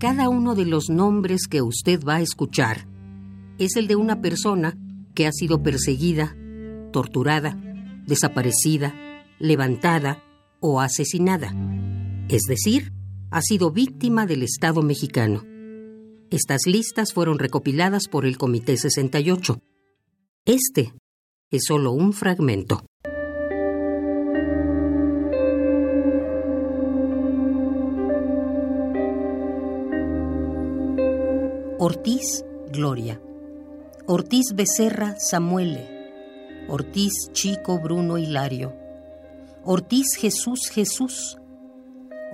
Cada uno de los nombres que usted va a escuchar es el de una persona que ha sido perseguida, torturada, desaparecida, levantada o asesinada. Es decir, ha sido víctima del Estado mexicano. Estas listas fueron recopiladas por el Comité 68. Este es solo un fragmento. Ortiz, Gloria. Ortiz Becerra, Samuele. Ortiz Chico, Bruno Hilario. Ortiz Jesús, Jesús.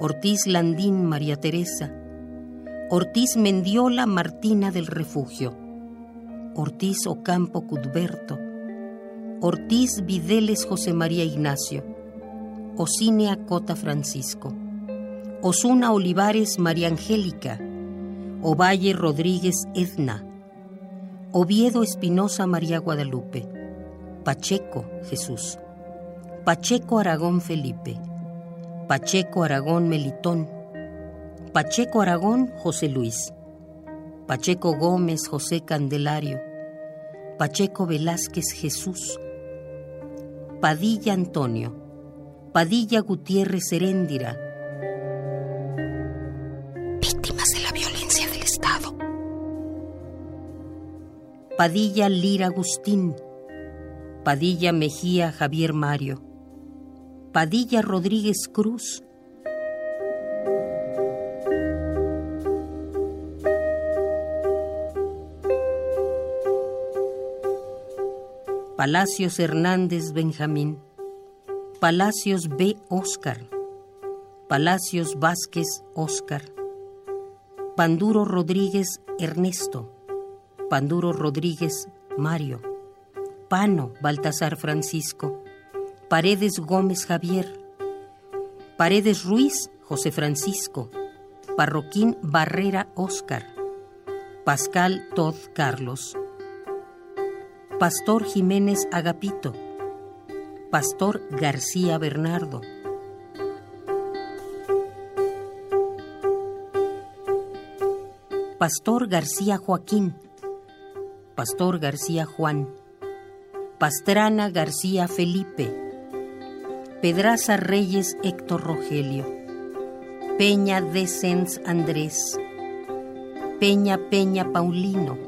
Ortiz Landín, María Teresa. Ortiz Mendiola, Martina del Refugio. Ortiz Ocampo, Cudberto. Ortiz Videles, José María Ignacio. Ocinia Cota Francisco. Osuna Olivares, María Angélica. Ovalle Rodríguez Edna, Oviedo Espinosa María Guadalupe, Pacheco Jesús, Pacheco Aragón Felipe, Pacheco Aragón Melitón, Pacheco Aragón José Luis, Pacheco Gómez José Candelario, Pacheco Velázquez Jesús, Padilla Antonio, Padilla Gutiérrez Heréndira, Padilla Lira Agustín, Padilla Mejía Javier Mario, Padilla Rodríguez Cruz, Palacios Hernández Benjamín, Palacios B. Oscar, Palacios Vázquez Oscar, Panduro Rodríguez Ernesto, Panduro Rodríguez Mario, Pano Baltasar Francisco, Paredes Gómez Javier, Paredes Ruiz José Francisco, Parroquín Barrera Óscar, Pascal Todd Carlos, Pastor Jiménez Agapito, Pastor García Bernardo, Pastor García Joaquín, Pastor García Juan, Pastrana García Felipe, Pedraza Reyes Héctor Rogelio, Peña Descens Andrés, Peña Peña Paulino,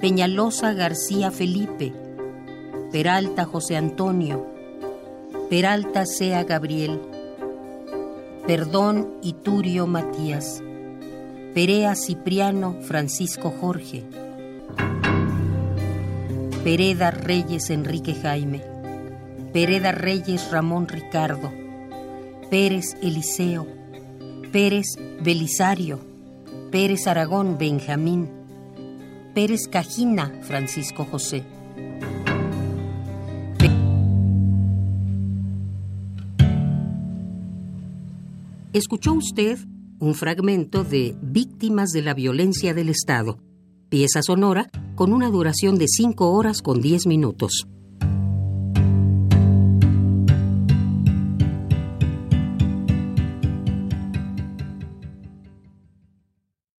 Peñalosa García Felipe, Peralta José Antonio, Peralta Sea Gabriel, Perdón Iturio Matías, Perea Cipriano Francisco Jorge, Pereda Reyes Enrique Jaime, Pereda Reyes Ramón Ricardo, Pérez Eliseo, Pérez Belisario, Pérez Aragón Benjamín, Pérez Cajina Francisco José. Escuchó usted un fragmento de Víctimas de la Violencia del Estado pieza sonora con una duración de 5 horas con 10 minutos.